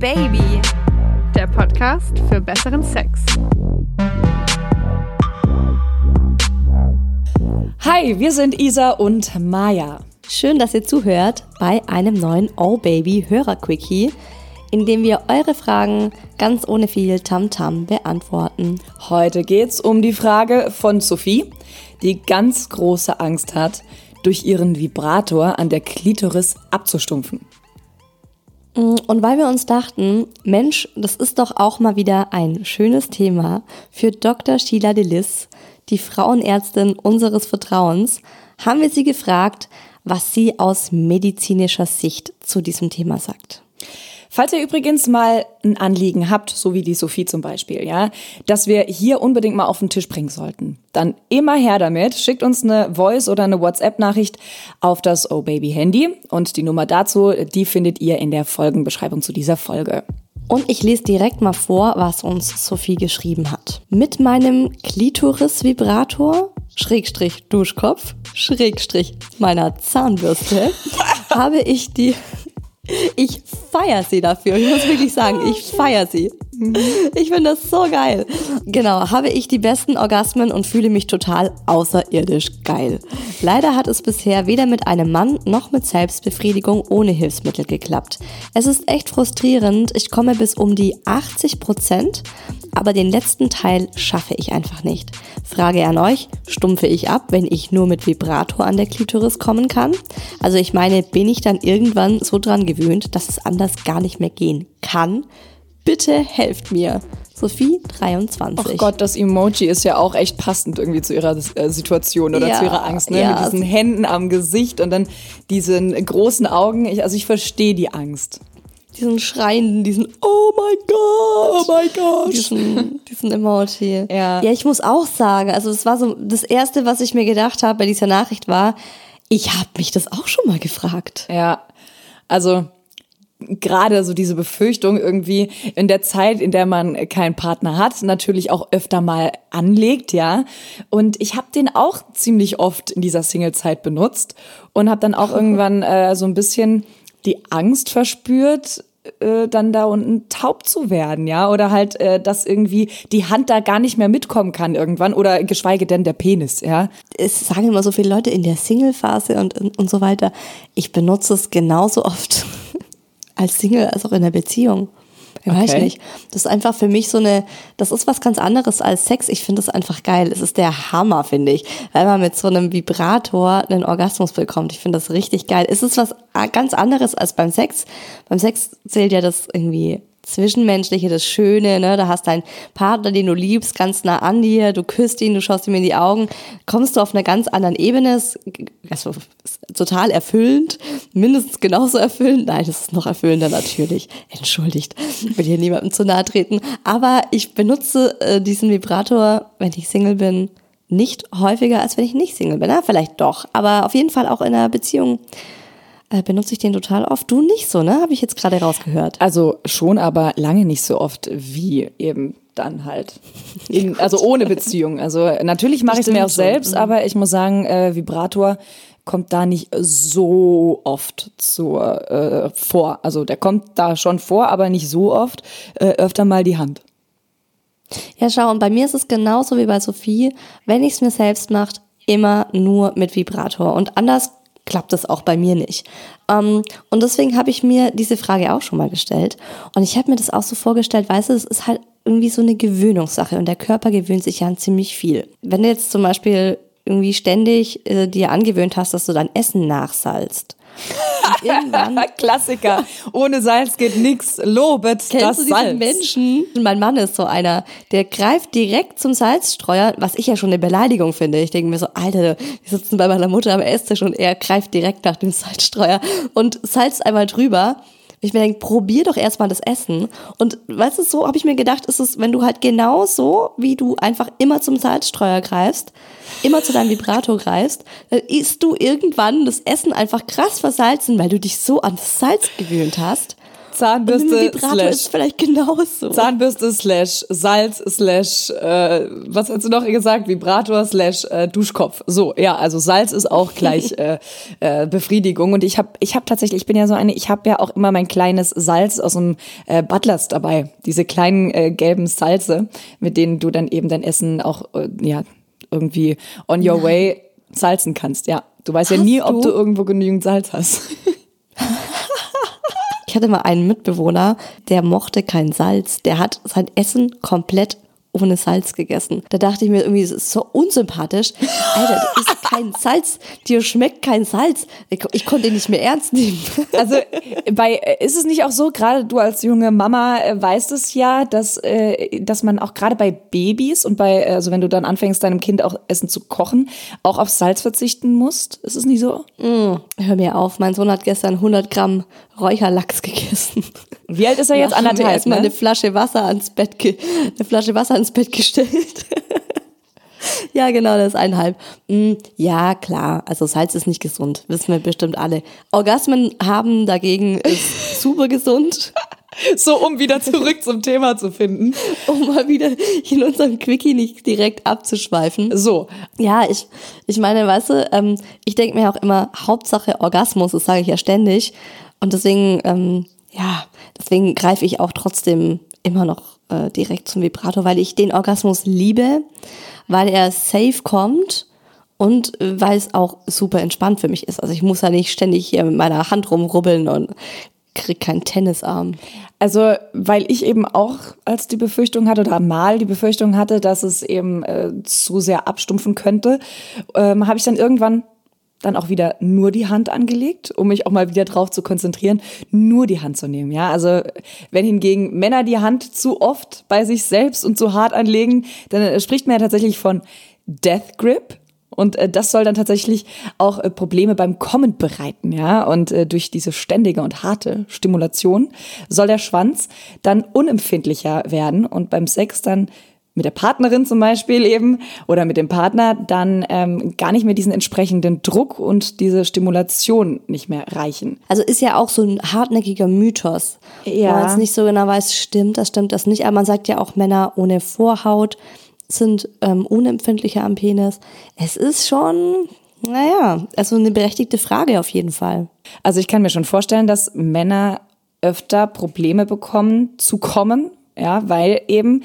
Baby, der Podcast für besseren Sex. Hi, wir sind Isa und Maya. Schön, dass ihr zuhört bei einem neuen Oh Baby Hörer-Quickie, in dem wir eure Fragen ganz ohne viel Tamtam -Tam beantworten. Heute geht's um die Frage von Sophie, die ganz große Angst hat, durch ihren Vibrator an der Klitoris abzustumpfen. Und weil wir uns dachten, Mensch, das ist doch auch mal wieder ein schönes Thema für Dr. Sheila Delis, die Frauenärztin unseres Vertrauens, haben wir sie gefragt, was sie aus medizinischer Sicht zu diesem Thema sagt. Falls ihr übrigens mal ein Anliegen habt, so wie die Sophie zum Beispiel, ja, dass wir hier unbedingt mal auf den Tisch bringen sollten, dann immer her damit. Schickt uns eine Voice oder eine WhatsApp-Nachricht auf das Oh Baby Handy und die Nummer dazu, die findet ihr in der Folgenbeschreibung zu dieser Folge. Und ich lese direkt mal vor, was uns Sophie geschrieben hat. Mit meinem Klitoris-Vibrator, Schrägstrich Duschkopf, Schrägstrich meiner Zahnbürste, habe ich die ich feiere sie dafür. Ich muss wirklich sagen, ich feiere sie. Ich finde das so geil. Genau, habe ich die besten Orgasmen und fühle mich total außerirdisch geil. Leider hat es bisher weder mit einem Mann noch mit Selbstbefriedigung ohne Hilfsmittel geklappt. Es ist echt frustrierend. Ich komme bis um die 80 Prozent, aber den letzten Teil schaffe ich einfach nicht. Frage an euch, stumpfe ich ab, wenn ich nur mit Vibrator an der Klitoris kommen kann? Also ich meine, bin ich dann irgendwann so dran gewöhnt, dass es anders gar nicht mehr gehen kann? Bitte helft mir. Sophie 23. Oh Gott, das Emoji ist ja auch echt passend irgendwie zu ihrer äh, Situation oder ja, zu ihrer Angst, ne? Ja. Mit diesen Händen am Gesicht und dann diesen großen Augen. Ich, also ich verstehe die Angst. Diesen schreienden, diesen Oh mein Gott! Oh mein Gott! Diesen, diesen Emoji. Ja. Ja, ich muss auch sagen, also das war so das Erste, was ich mir gedacht habe bei dieser Nachricht war, ich habe mich das auch schon mal gefragt. Ja, also gerade so diese Befürchtung irgendwie in der Zeit, in der man keinen Partner hat, natürlich auch öfter mal anlegt, ja. Und ich habe den auch ziemlich oft in dieser Single-Zeit benutzt und habe dann auch irgendwann äh, so ein bisschen die Angst verspürt, äh, dann da unten taub zu werden, ja, oder halt, äh, dass irgendwie die Hand da gar nicht mehr mitkommen kann irgendwann oder geschweige denn der Penis, ja. Es sagen immer so viele Leute in der Single-Phase und, und, und so weiter. Ich benutze es genauso oft als Single als auch in der Beziehung. Ich okay. weiß nicht. Das ist einfach für mich so eine, das ist was ganz anderes als Sex. Ich finde das einfach geil. Es ist der Hammer, finde ich. Weil man mit so einem Vibrator einen Orgasmus bekommt. Ich finde das richtig geil. Es ist was ganz anderes als beim Sex. Beim Sex zählt ja das irgendwie Zwischenmenschliche, das Schöne, ne? Da hast deinen Partner, den du liebst, ganz nah an dir, du küsst ihn, du schaust ihm in die Augen, kommst du auf einer ganz anderen Ebene, ist, also, ist total erfüllend, mindestens genauso erfüllend. Nein, das ist noch erfüllender natürlich. Entschuldigt, will hier niemandem zu nahe treten. Aber ich benutze äh, diesen Vibrator, wenn ich Single bin, nicht häufiger, als wenn ich nicht Single bin. Na, vielleicht doch, aber auf jeden Fall auch in einer Beziehung benutze ich den total oft. Du nicht so, ne? Habe ich jetzt gerade rausgehört. Also schon, aber lange nicht so oft wie eben dann halt. In, also ohne Beziehung. Also natürlich mache ich es mir auch selbst, mhm. aber ich muss sagen, äh, Vibrator kommt da nicht so oft zur, äh, vor. Also der kommt da schon vor, aber nicht so oft. Äh, öfter mal die Hand. Ja, schau, und bei mir ist es genauso wie bei Sophie. Wenn ich es mir selbst mache, immer nur mit Vibrator. Und anders klappt das auch bei mir nicht. Ähm, und deswegen habe ich mir diese Frage auch schon mal gestellt. Und ich habe mir das auch so vorgestellt, weißt du, es ist halt irgendwie so eine Gewöhnungssache und der Körper gewöhnt sich ja an ziemlich viel. Wenn du jetzt zum Beispiel irgendwie ständig äh, dir angewöhnt hast, dass du dein Essen nachsalzt, Klassiker. Ohne Salz geht nix. Lobet Kennst das du diese Salz. Menschen? Mein Mann ist so einer, der greift direkt zum Salzstreuer, was ich ja schon eine Beleidigung finde. Ich denke mir so, Alter, wir sitzen bei meiner Mutter am Esstisch und er greift direkt nach dem Salzstreuer und salzt einmal drüber. Ich mir denke, probier doch erstmal das Essen. Und weißt du, so habe ich mir gedacht, ist es, wenn du halt genau so, wie du einfach immer zum Salzstreuer greifst, immer zu deinem Vibrator greifst, dann isst du irgendwann das Essen einfach krass versalzen, weil du dich so an das Salz gewöhnt hast. Zahnbürste slash ist vielleicht genauso. Zahnbürste slash Salz slash äh, was hast du noch gesagt? Vibrator slash äh, Duschkopf. So, ja, also Salz ist auch gleich äh, äh, Befriedigung. Und ich habe ich hab tatsächlich, ich bin ja so eine, ich habe ja auch immer mein kleines Salz aus dem äh, Butlers dabei. Diese kleinen äh, gelben Salze, mit denen du dann eben dein Essen auch äh, ja irgendwie on your way salzen kannst. Ja, du weißt hast ja nie, ob du irgendwo genügend Salz hast. Ich hatte mal einen Mitbewohner, der mochte kein Salz. Der hat sein Essen komplett ohne Salz gegessen. Da dachte ich mir irgendwie, das ist so unsympathisch. Alter, das ist kein Salz. Dir schmeckt kein Salz. Ich, ich konnte ihn nicht mehr ernst nehmen. Also bei ist es nicht auch so, gerade du als junge Mama äh, weißt es ja, dass äh, dass man auch gerade bei Babys und bei also wenn du dann anfängst deinem Kind auch Essen zu kochen, auch auf Salz verzichten musst. Ist es nicht so? Mm, hör mir auf, mein Sohn hat gestern 100 Gramm Räucherlachs gegessen. Wie alt ist er jetzt? Anderthalb. Erstmal ne? eine Flasche Wasser ans Bett, eine Flasche Wasser ans Bett gestellt. ja, genau, das ist eineinhalb. Mm, ja, klar. Also Salz ist nicht gesund. Wissen wir bestimmt alle. Orgasmen haben dagegen ist super gesund. So, um wieder zurück zum Thema zu finden. Um mal wieder in unserem Quickie nicht direkt abzuschweifen. So. Ja, ich, ich meine, weißt du, ähm, ich denke mir auch immer, Hauptsache Orgasmus, das sage ich ja ständig. Und deswegen, ähm, ja, deswegen greife ich auch trotzdem immer noch äh, direkt zum Vibrator, weil ich den Orgasmus liebe, weil er safe kommt und weil es auch super entspannt für mich ist. Also ich muss ja nicht ständig hier mit meiner Hand rumrubbeln und krieg keinen Tennisarm. Also, weil ich eben auch als die Befürchtung hatte oder mal die Befürchtung hatte, dass es eben äh, zu sehr abstumpfen könnte, ähm, habe ich dann irgendwann dann auch wieder nur die Hand angelegt, um mich auch mal wieder drauf zu konzentrieren, nur die Hand zu nehmen. Ja, also wenn hingegen Männer die Hand zu oft bei sich selbst und zu hart anlegen, dann spricht man ja tatsächlich von Death Grip. Und äh, das soll dann tatsächlich auch äh, Probleme beim Kommen bereiten, ja. Und äh, durch diese ständige und harte Stimulation soll der Schwanz dann unempfindlicher werden und beim Sex dann mit der Partnerin zum Beispiel eben oder mit dem Partner dann ähm, gar nicht mehr diesen entsprechenden Druck und diese Stimulation nicht mehr reichen. Also ist ja auch so ein hartnäckiger Mythos, ja. wo man jetzt nicht so genau weiß, stimmt das, stimmt das nicht. Aber man sagt ja auch, Männer ohne Vorhaut sind ähm, unempfindlicher am Penis. Es ist schon, naja, also eine berechtigte Frage auf jeden Fall. Also ich kann mir schon vorstellen, dass Männer öfter Probleme bekommen zu kommen, ja, weil eben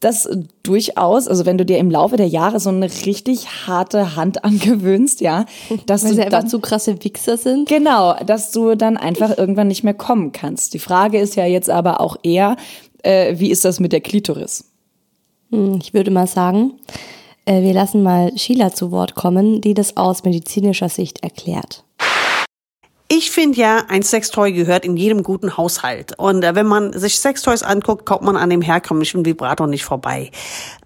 das durchaus, also wenn du dir im Laufe der Jahre so eine richtig harte Hand angewöhnst, ja, dass Weil du sie einfach dann, zu krasse Wichser sind. Genau, dass du dann einfach irgendwann nicht mehr kommen kannst. Die Frage ist ja jetzt aber auch eher, äh, wie ist das mit der Klitoris? Hm, ich würde mal sagen, äh, wir lassen mal Sheila zu Wort kommen, die das aus medizinischer Sicht erklärt. Ich finde ja, ein Sextoy gehört in jedem guten Haushalt. Und äh, wenn man sich Sextoys anguckt, kommt man an dem herkömmlichen Vibrator nicht vorbei.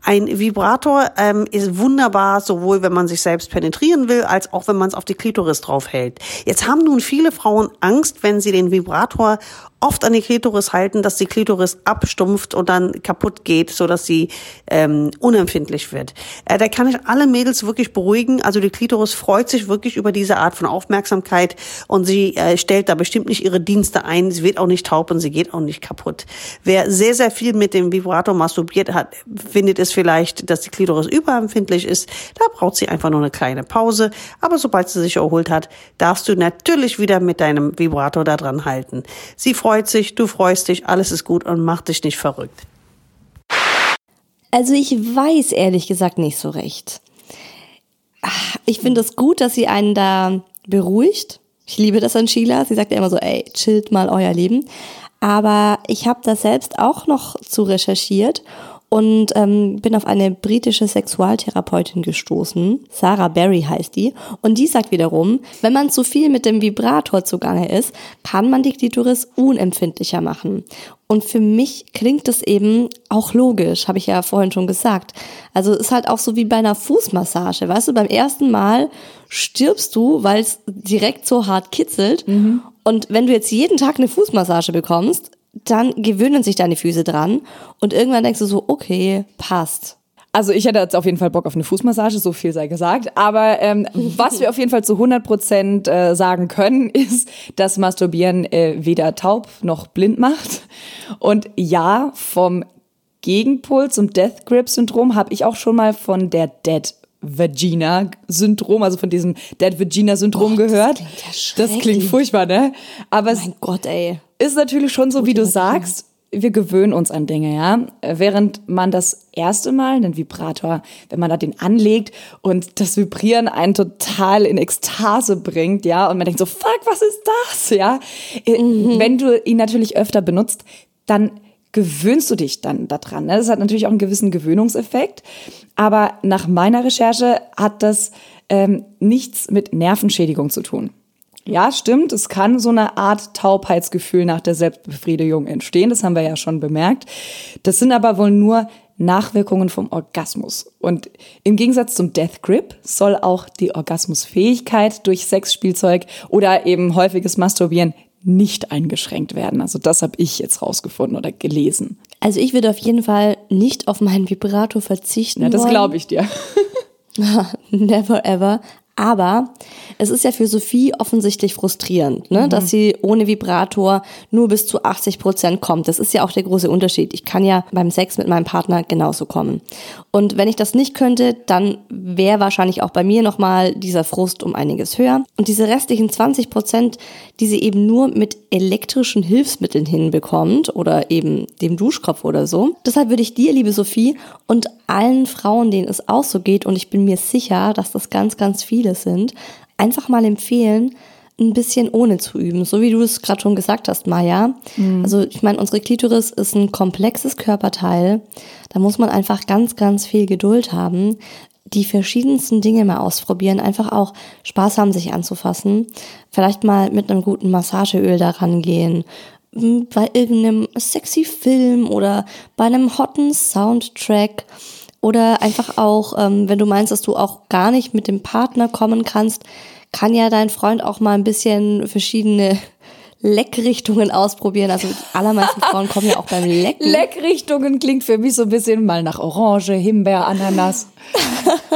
Ein Vibrator ähm, ist wunderbar, sowohl wenn man sich selbst penetrieren will, als auch wenn man es auf die Klitoris draufhält. Jetzt haben nun viele Frauen Angst, wenn sie den Vibrator oft an die Klitoris halten, dass die Klitoris abstumpft und dann kaputt geht, so dass sie ähm, unempfindlich wird. Äh, da kann ich alle Mädels wirklich beruhigen. Also die Klitoris freut sich wirklich über diese Art von Aufmerksamkeit und sie äh, stellt da bestimmt nicht ihre Dienste ein. Sie wird auch nicht taub und sie geht auch nicht kaputt. Wer sehr, sehr viel mit dem Vibrator masturbiert hat, findet es vielleicht, dass die Klitoris überempfindlich ist. Da braucht sie einfach nur eine kleine Pause. Aber sobald sie sich erholt hat, darfst du natürlich wieder mit deinem Vibrator da dran halten. Sie freut sich, du freust dich, alles ist gut und mach dich nicht verrückt. Also ich weiß ehrlich gesagt nicht so recht. Ich finde es gut, dass sie einen da beruhigt. Ich liebe das an Sheila. Sie sagt ja immer so, ey, chillt mal euer Leben. Aber ich habe da selbst auch noch zu recherchiert und ähm, bin auf eine britische Sexualtherapeutin gestoßen. Sarah Berry heißt die. Und die sagt wiederum, wenn man zu viel mit dem Vibrator zugange ist, kann man die Klitoris unempfindlicher machen. Und für mich klingt das eben auch logisch, habe ich ja vorhin schon gesagt. Also ist halt auch so wie bei einer Fußmassage. Weißt du, beim ersten Mal stirbst du, weil es direkt so hart kitzelt. Mhm. Und wenn du jetzt jeden Tag eine Fußmassage bekommst, dann gewöhnen sich deine Füße dran und irgendwann denkst du so, okay, passt. Also ich hätte jetzt auf jeden Fall Bock auf eine Fußmassage, so viel sei gesagt. Aber ähm, was wir auf jeden Fall zu 100 Prozent äh, sagen können, ist, dass Masturbieren äh, weder taub noch blind macht. Und ja, vom Gegenpol zum Death Grip Syndrom habe ich auch schon mal von der Dead Vagina Syndrom, also von diesem Dead Vagina Syndrom oh, gehört. Das klingt, ja das klingt furchtbar, ne? Aber mein Gott, ey. Ist natürlich schon so, wie du sagst. Wir gewöhnen uns an Dinge, ja. Während man das erste Mal einen Vibrator, wenn man da den anlegt und das Vibrieren einen total in Ekstase bringt, ja, und man denkt so, fuck, was ist das, ja. Mhm. Wenn du ihn natürlich öfter benutzt, dann gewöhnst du dich dann daran. Ne? Das hat natürlich auch einen gewissen Gewöhnungseffekt. Aber nach meiner Recherche hat das ähm, nichts mit Nervenschädigung zu tun. Ja, stimmt, es kann so eine Art Taubheitsgefühl nach der Selbstbefriedigung entstehen, das haben wir ja schon bemerkt. Das sind aber wohl nur Nachwirkungen vom Orgasmus. Und im Gegensatz zum Death Grip soll auch die Orgasmusfähigkeit durch Sexspielzeug oder eben häufiges Masturbieren nicht eingeschränkt werden. Also das habe ich jetzt rausgefunden oder gelesen. Also ich würde auf jeden Fall nicht auf meinen Vibrator verzichten. Ja, das glaube ich dir. Never ever. Aber es ist ja für Sophie offensichtlich frustrierend, ne? Mhm. dass sie ohne Vibrator nur bis zu 80 Prozent kommt. Das ist ja auch der große Unterschied. Ich kann ja beim Sex mit meinem Partner genauso kommen. Und wenn ich das nicht könnte, dann wäre wahrscheinlich auch bei mir nochmal dieser Frust um einiges höher. Und diese restlichen 20 Prozent, die sie eben nur mit elektrischen Hilfsmitteln hinbekommt oder eben dem Duschkopf oder so. Deshalb würde ich dir, liebe Sophie, und allen Frauen, denen es auch so geht, und ich bin mir sicher, dass das ganz, ganz viele sind, einfach mal empfehlen, ein bisschen ohne zu üben, so wie du es gerade schon gesagt hast, Maja. Mhm. Also ich meine, unsere Klitoris ist ein komplexes Körperteil. Da muss man einfach ganz, ganz viel Geduld haben, die verschiedensten Dinge mal ausprobieren, einfach auch Spaß haben, sich anzufassen. Vielleicht mal mit einem guten Massageöl daran gehen, bei irgendeinem sexy Film oder bei einem hotten Soundtrack oder einfach auch, ähm, wenn du meinst, dass du auch gar nicht mit dem Partner kommen kannst, kann ja dein Freund auch mal ein bisschen verschiedene Leckrichtungen ausprobieren. Also die allermeisten Frauen kommen ja auch beim Lecken. Leckrichtungen klingt für mich so ein bisschen mal nach Orange, Himbeer, Ananas.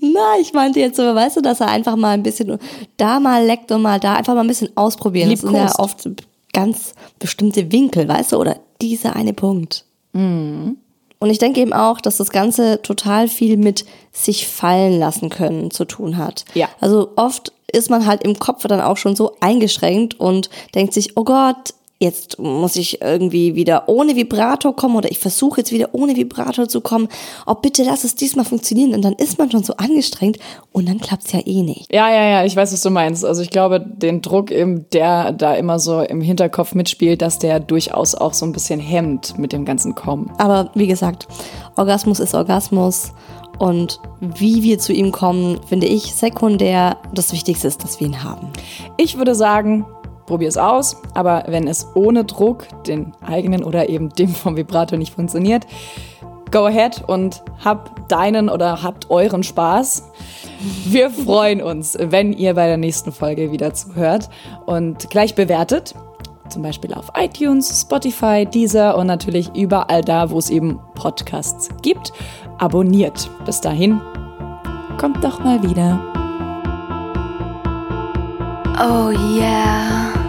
Na, ich meinte jetzt so, weißt du, dass er einfach mal ein bisschen da mal leckt und mal da einfach mal ein bisschen ausprobieren. Lieb das sind ja oft ganz bestimmte Winkel, weißt du, oder dieser eine Punkt. Mhm. Und ich denke eben auch, dass das Ganze total viel mit sich fallen lassen können zu tun hat. Ja. Also oft ist man halt im Kopf dann auch schon so eingeschränkt und denkt sich, oh Gott, jetzt muss ich irgendwie wieder ohne Vibrator kommen oder ich versuche jetzt wieder ohne Vibrator zu kommen. Oh, bitte lass es diesmal funktionieren. Und dann ist man schon so angestrengt und dann klappt es ja eh nicht. Ja, ja, ja, ich weiß, was du meinst. Also ich glaube, den Druck, der da immer so im Hinterkopf mitspielt, dass der durchaus auch so ein bisschen hemmt mit dem ganzen Kommen. Aber wie gesagt, Orgasmus ist Orgasmus. Und wie wir zu ihm kommen, finde ich sekundär. Das Wichtigste ist, dass wir ihn haben. Ich würde sagen, probier es aus, aber wenn es ohne Druck, den eigenen oder eben dem vom Vibrator nicht funktioniert, go ahead und hab deinen oder habt euren Spaß. Wir freuen uns, wenn ihr bei der nächsten Folge wieder zuhört und gleich bewertet. Zum Beispiel auf iTunes, Spotify, Deezer und natürlich überall da, wo es eben Podcasts gibt. Abonniert. Bis dahin, kommt doch mal wieder. Oh yeah.